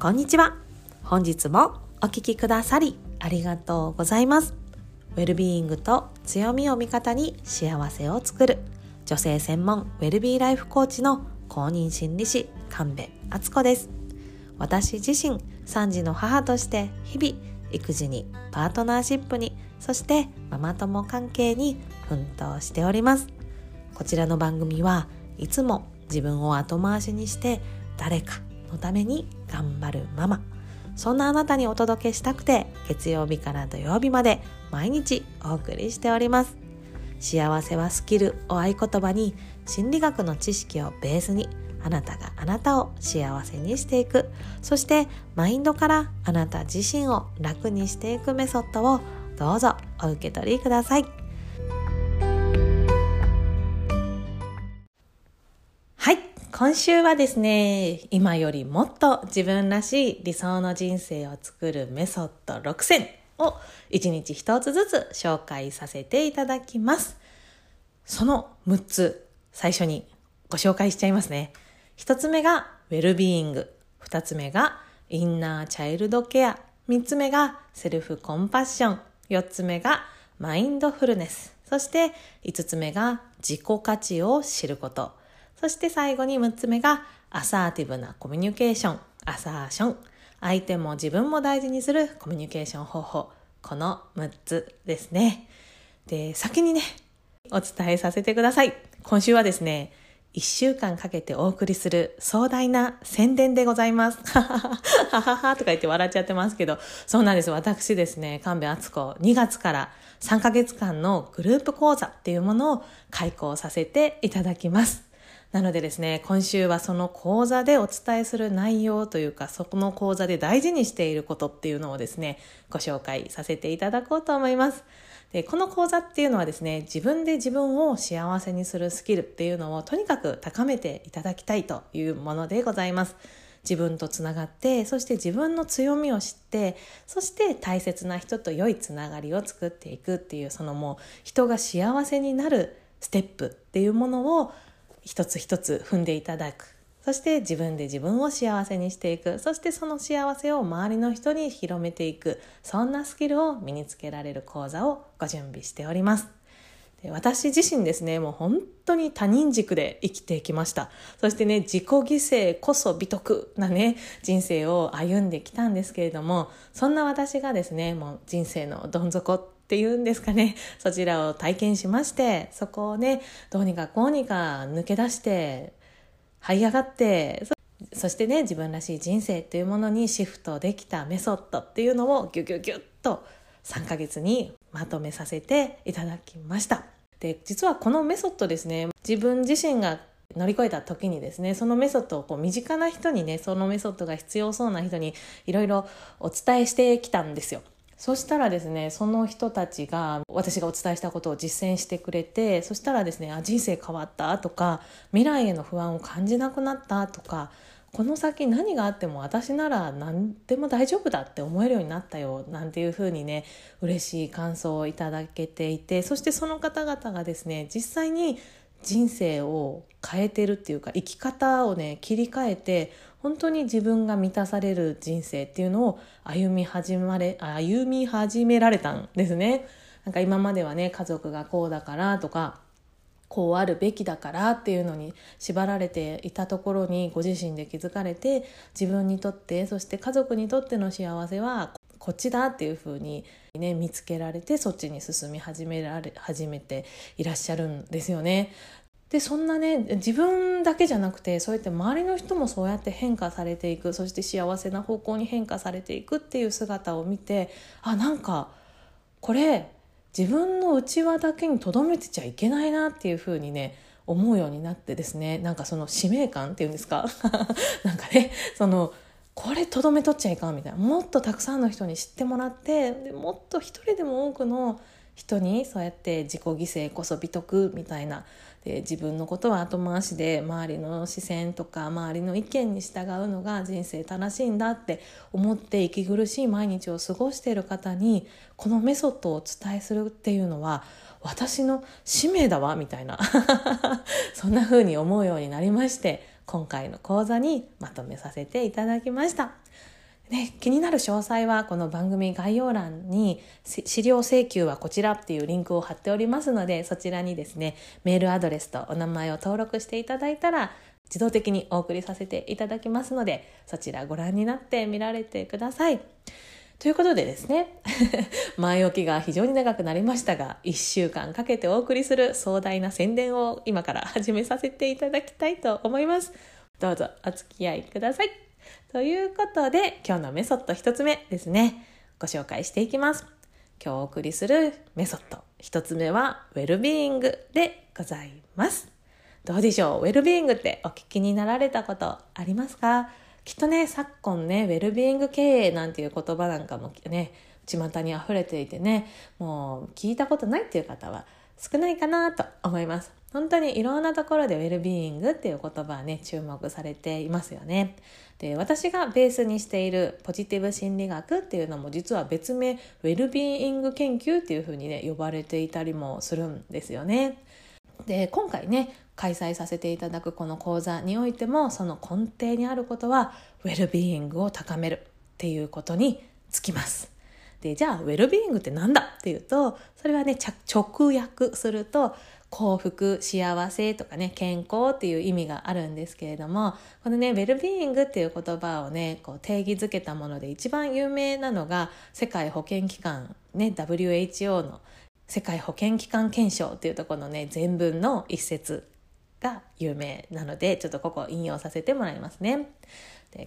こんにちは。本日もお聞きくださりありがとうございます。ウェルビーイングと強みを味方に幸せを作る女性専門ウェルビーライフコーチの公認心理師神戸敦子です。私自身3児の母として日々育児にパートナーシップにそしてママ友関係に奮闘しております。こちらの番組はいつも自分を後回しにして誰かのために頑張るママ。そんなあなたにお届けしたくて月曜日から土曜日まで毎日お送りしております。幸せはスキルを合言葉に心理学の知識をベースにあなたがあなたを幸せにしていく。そしてマインドからあなた自身を楽にしていくメソッドをどうぞお受け取りください。今週はですね今よりもっと自分らしい理想の人生を作るメソッド6選を1日1つずつ紹介させていただきます。その6つ最初にご紹介しちゃいますね。1つ目がウェルビーイング。2つ目がインナーチャイルドケア。3つ目がセルフコンパッション。4つ目がマインドフルネス。そして5つ目が自己価値を知ること。そして最後に6つ目がアサーティブなコミュニケーション、アサーション。相手も自分も大事にするコミュニケーション方法。この6つですね。で、先にね、お伝えさせてください。今週はですね、1週間かけてお送りする壮大な宣伝でございます。はははとか言って笑っちゃってますけど、そうなんです。私ですね、神戸敦子、2月から3ヶ月間のグループ講座っていうものを開講させていただきます。なのでですね、今週はその講座でお伝えする内容というか、そこの講座で大事にしていることっていうのをですね、ご紹介させていただこうと思います。でこの講座っていうのはですね、自分で自分を幸せにするスキルっていうのをとにかく高めていただきたいというものでございます。自分とつながってそして自分の強みを知ってそして大切な人と良いつながりを作っていくっていうそのもう人が幸せになるステップっていうものを一つ一つ踏んでいただく。そして自分で自分を幸せにしていく。そしてその幸せを周りの人に広めていく。そんなスキルを身につけられる講座をご準備しております。で私自身ですねもう本当に他人軸で生きてきました。そしてね自己犠牲こそ美徳なね人生を歩んできたんですけれどもそんな私がですねもう人生のどん底ていうんですかね。そちらを体験しましてそこをねどうにかこうにか抜け出して這い上がってそしてね自分らしい人生っていうものにシフトできたメソッドっていうのをギュギュギュッと3ヶ月にまとめさせていただきました。で実はこのメソッドですね自分自身が乗り越えた時にですねそのメソッドをこう身近な人にねそのメソッドが必要そうな人にいろいろお伝えしてきたんですよ。そしたらですねその人たちが私がお伝えしたことを実践してくれてそしたらですねあ人生変わったとか未来への不安を感じなくなったとかこの先何があっても私なら何でも大丈夫だって思えるようになったよなんていうふうにね嬉しい感想をいただけていてそしてその方々がですね実際に人生を変えてるっていうか生き方をね切り替えて本当に自分が満たされる人生っていうのを歩み始まれ歩み始められたんですね。なんか今まではね家族がこうだからとかこうあるべきだからっていうのに縛られていたところにご自身で気づかれて自分にとってそして家族にとっての幸せはこっちだっていうふうに、ね、見つけられてそっちに進み始められ始めていらっしゃるんですよね。でそんなね自分だけじゃなくてそうやって周りの人もそうやって変化されていく。そして幸せな方向に変化されていくっていう姿を見てあなんかこれ自分の内輪だけにとどめてちゃいけないなっていうふうにね思うようになってですねなんかその使命感っていうんですか？なんかねそのこれとどめとっちゃいかんみたいな。もっとたくさんの人に知ってもらってでもっと一人でも多くの人にそうやって自己犠牲こそ美徳みたいなで自分のことは後回しで周りの視線とか周りの意見に従うのが人生正しいんだって思って息苦しい毎日を過ごしている方にこのメソッドをお伝えするっていうのは私の使命だわみたいな そんな風に思うようになりまして今回の講座にまとめさせていただきました。ね、気になる詳細はこの番組概要欄に資料請求はこちらっていうリンクを貼っておりますのでそちらにですねメールアドレスとお名前を登録していただいたら自動的にお送りさせていただきますのでそちらご覧になって見られてください。ということでですね 前置きが非常に長くなりましたが1週間かけてお送りする壮大な宣伝を今から始めさせていただきたいと思います。どうぞお付き合いください。ということで、今日のメソッド1つ目ですね。ご紹介していきます。今日お送りするメソッド1つ目は、ウェルビーイングでございます。どうでしょう？ウェルビーイングってお聞きになられたことありますか？きっとね、昨今ね、ウェルビーイング経営なんていう言葉なんかもね、巷に溢れていてね、もう聞いたことないっていう方は少ないかなと思います。本当にいろんなところでウェルビーイングっていう言葉はね、注目されていますよね。で、私がベースにしているポジティブ心理学っていうのも実は別名ウェルビーイング研究っていうふうにね、呼ばれていたりもするんですよね。で、今回ね、開催させていただくこの講座においても、その根底にあることは、ウェルビーイングを高めるっていうことにつきます。で、じゃあ、ウェルビーイングって何だっていうと、それはね、直訳すると、幸福、幸せとかね、健康っていう意味があるんですけれども、このね、ウェルビーイングっていう言葉をね、こう定義づけたもので一番有名なのが、世界保健機関、ね、WHO の世界保健機関憲章っていうところのね、全文の一節が有名なので、ちょっとここ引用させてもらいますね。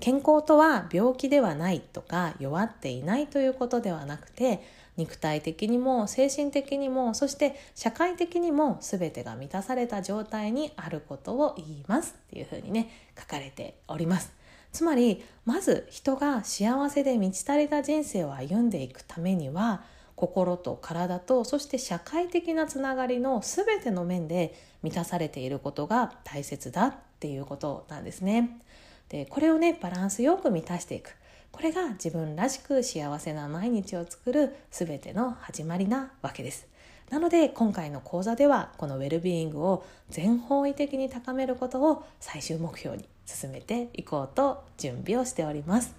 健康とは病気ではないとか弱っていないということではなくて肉体的にも精神的にもそして社会的にも全てが満たされた状態にあることを言いますっていうふうにね書かれておりますつまりまず人が幸せで満ち足りた人生を歩んでいくためには心と体とそして社会的なつながりの全ての面で満たされていることが大切だっていうことなんですね。でこれをねバランスよく満たしていくこれが自分らしく幸せな毎日を作る全ての始まりなわけです。なので今回の講座ではこのウェルビーイングを全方位的に高めることを最終目標に進めていこうと準備をしております。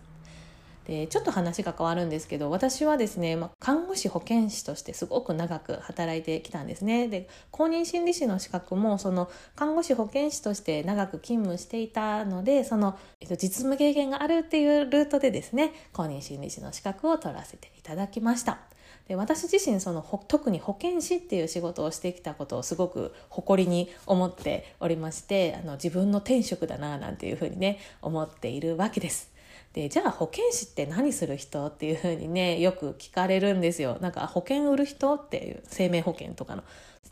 でちょっと話が変わるんですけど私はですね、まあ、看護師保健師としてすごく長く働いてきたんですね。で公認心理師の資格もその看護師保健師として長く勤務していたのでその、えっと、実務経験があるっていうルートでですね公認心理師の資格を取らせていただきました。で私自身その特に保健師っていう仕事をしてきたことをすごく誇りに思っておりましてあの自分の天職だななんていうふうにね思っているわけです。でじゃあ保険士って何する人？っていうふうにねよく聞かれるんですよ。なんか保険売る人っていう生命保険とかの。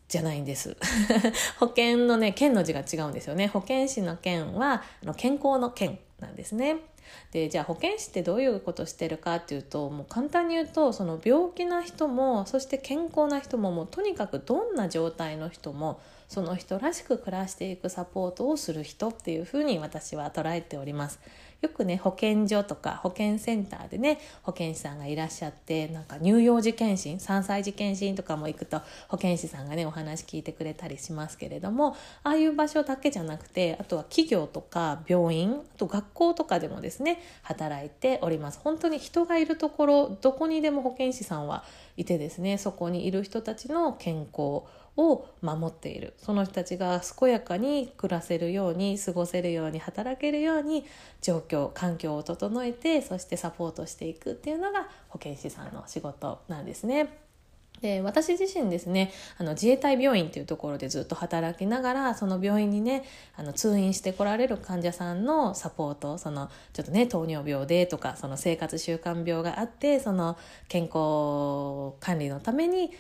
じゃないんです。保険のね県の字が違うんですよね。保健師の県はあの健康の県なんですね。でじゃあ保健師ってどういうことしてるかっていうともう簡単に言うとその病気な人もそして健康な人ももうとにかくどんな状態の人もその人らしく暮らしていくサポートをする人っていうふうに私は捉えております。よくね保健所とか保健センターでね保健師さんがいらっしゃってなんか乳幼児検診3歳児検診とかも行くと保健師さんがねお話聞いてくれたりしますけれどもああいう場所だけじゃなくてあとは企業とか病院あと学校とかでもですね働いております。本当に人がいるところどこにでも保健師さんはいてですねそこにいる人たちの健康を守っているその人たちが健やかに暮らせるように過ごせるように働けるように状況環境を整えてそしてサポートしていくっていうのが保健師さんの仕事なんですね。で私自身ですねあの自衛隊病院っていうところでずっと働きながらその病院にねあの通院してこられる患者さんのサポートそのちょっとね糖尿病でとかその生活習慣病があってその健康管理のために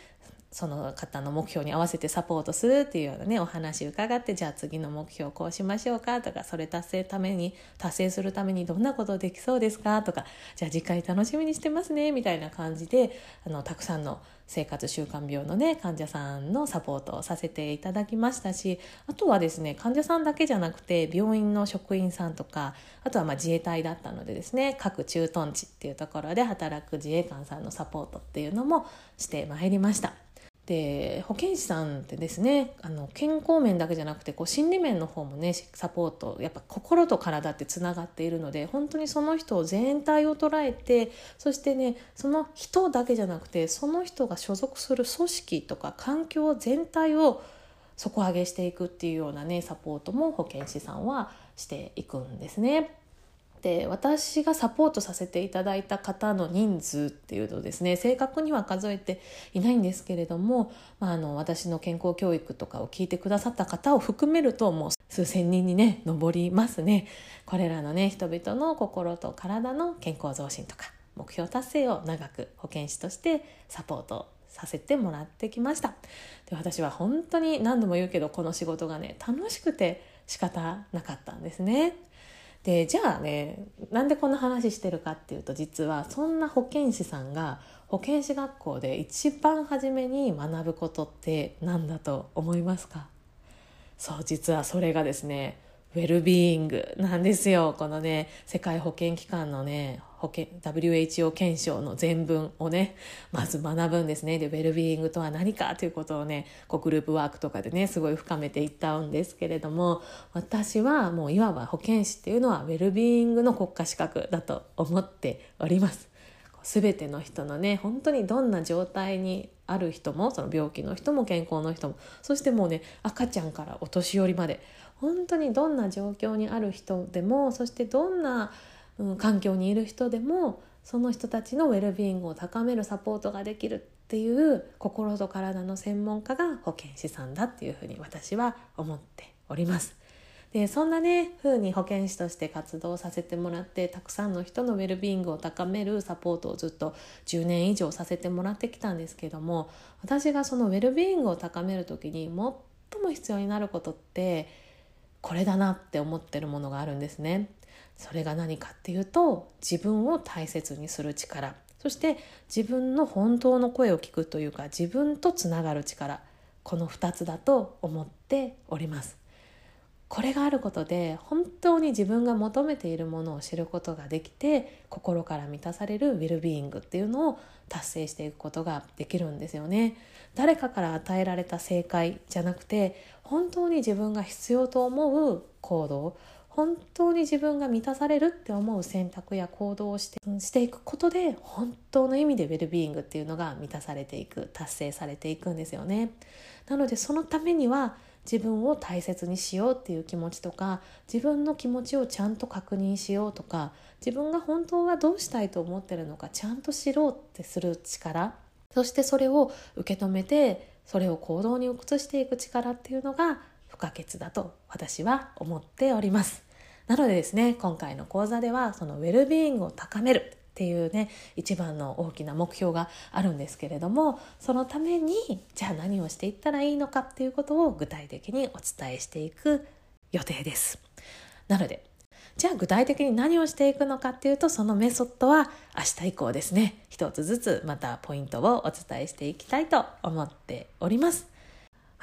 その方の目標に合わせてサポートするっていうようなねお話伺ってじゃあ次の目標こうしましょうかとかそれ達成ために達成するためにどんなことできそうですかとかじゃあ次回楽しみにしてますねみたいな感じであのたくさんの生活習慣病のね患者さんのサポートをさせていただきましたしあとはですね患者さんだけじゃなくて病院の職員さんとかあとはま自衛隊だったのでですね各駐屯地っていうところで働く自衛官さんのサポートっていうのもしてまいりました。で保健師さんってですねあの健康面だけじゃなくてこう心理面の方もねサポートやっぱ心と体ってつながっているので本当にその人を全体を捉えてそしてねその人だけじゃなくてその人が所属する組織とか環境全体を底上げしていくっていうようなねサポートも保健師さんはしていくんですね。で私がサポートさせていただいた方の人数っていうとですね正確には数えていないんですけれども、まあ、あの私の健康教育とかを聞いてくださった方を含めるともう数千人にね上りますね。これらのね人々の心と体の健康増進とか目標達成を長く保健師としてサポートさせてもらってきました。で私は本当に何度も言うけどこの仕事がね楽しくて仕方なかったんですね。でじゃあねなんでこんな話してるかっていうと実はそんな保健師さんが保健師学校で一番初めに学ぶことって何だと思いますか？そう実はそれがですねウェルビーイングなんですよこのね世界保健機関のね保険 WHO 検証の全文をねまず学ぶんですねでウェルビーイングとは何かということをねこうグループワークとかでねすごい深めていったんですけれども私はもういわば保健師っていうのはウェルビーイングの国家資格だと思っております。全ての人のね本当にどんな状態にある人もその病気の人も健康の人もそしてもうね赤ちゃんからお年寄りまで本当にどんな状況にある人でもそしてどんなうん、環境にいる人でもその人たちのウェルビーイングを高めるサポートができるっていう心と体の専門家が保健師さんだっていうふうに私は思っております。でそんなね風に保健師として活動させてもらってたくさんの人のウェルビーイングを高めるサポートをずっと10年以上させてもらってきたんですけども私がそのウェルビーイングを高める時に最も必要になることってこれだなって思ってるものがあるんですね。それが何かっていうと自分を大切にする力。そして自分の本当の声を聞くというか自分とつながる力。この2つだと思っております。これがあることで本当に自分が求めているものを知ることができて心から満たされるウィルビーイングっていうのを達成していくことができるんですよね誰かから与えられた正解じゃなくて本当に自分が必要と思う行動本当に自分が満たされるって思う選択や行動をしてしていくことで本当の意味でウェルビーイングっていうのが満たされていく達成されていくんですよね。なのでそのためには自分を大切にしようっていう気持ちとか自分の気持ちをちゃんと確認しようとか自分が本当はどうしたいと思ってるのかちゃんと知ろうってする力そしてそれを受け止めてそれを行動に移していく力っていうのが不可欠だと私は思っております。なのでですね今回の講座ではそのウェルビーイングを高めるっていうね一番の大きな目標があるんですけれどもそのためにじゃあ何をしていったらいいのかっていうことを具体的にお伝えしていく予定です。なのでじゃあ具体的に何をしていくのかっていうとそのメソッドは明日以降ですね一つずつまたポイントをお伝えしていきたいと思っております。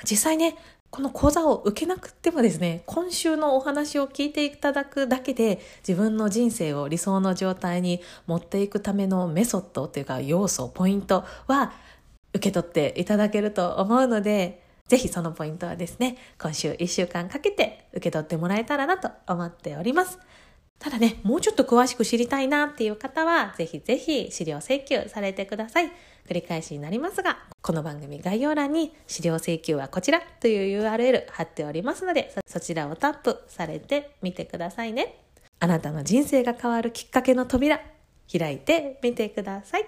実際ねこの講座を受けなくてもですね、今週のお話を聞いていただくだけで自分の人生を理想の状態に持っていくためのメソッドというか要素、ポイントは受け取っていただけると思うので、ぜひそのポイントはですね、今週1週間かけて受け取ってもらえたらなと思っております。ただね、もうちょっと詳しく知りたいなっていう方は、ぜひぜひ資料請求されてください。繰り返しになりますが、この番組概要欄に資料請求はこちらという URL 貼っておりますので、そちらをタップされてみてくださいね。あなたの人生が変わるきっかけの扉、開いてみてください。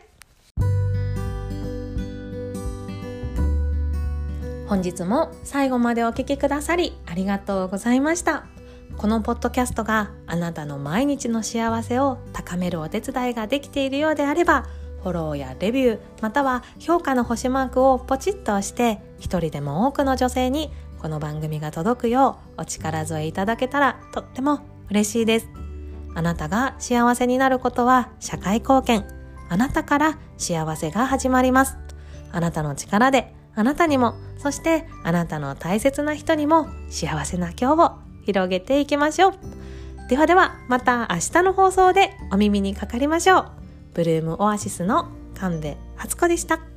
本日も最後までお聴きくださりありがとうございました。このポッドキャストがあなたの毎日の幸せを高めるお手伝いができているようであれば、フォローやレビューまたは評価の星マークをポチッと押して一人でも多くの女性にこの番組が届くようお力添えいただけたらとっても嬉しいですあなたが幸せになることは社会貢献あなたから幸せが始まります。あなたの力であなたにもそしてあなたの大切な人にも幸せな今日を広げていきましょうではではまた明日の放送でお耳にかかりましょうブルームオアシスの神戸初子でした。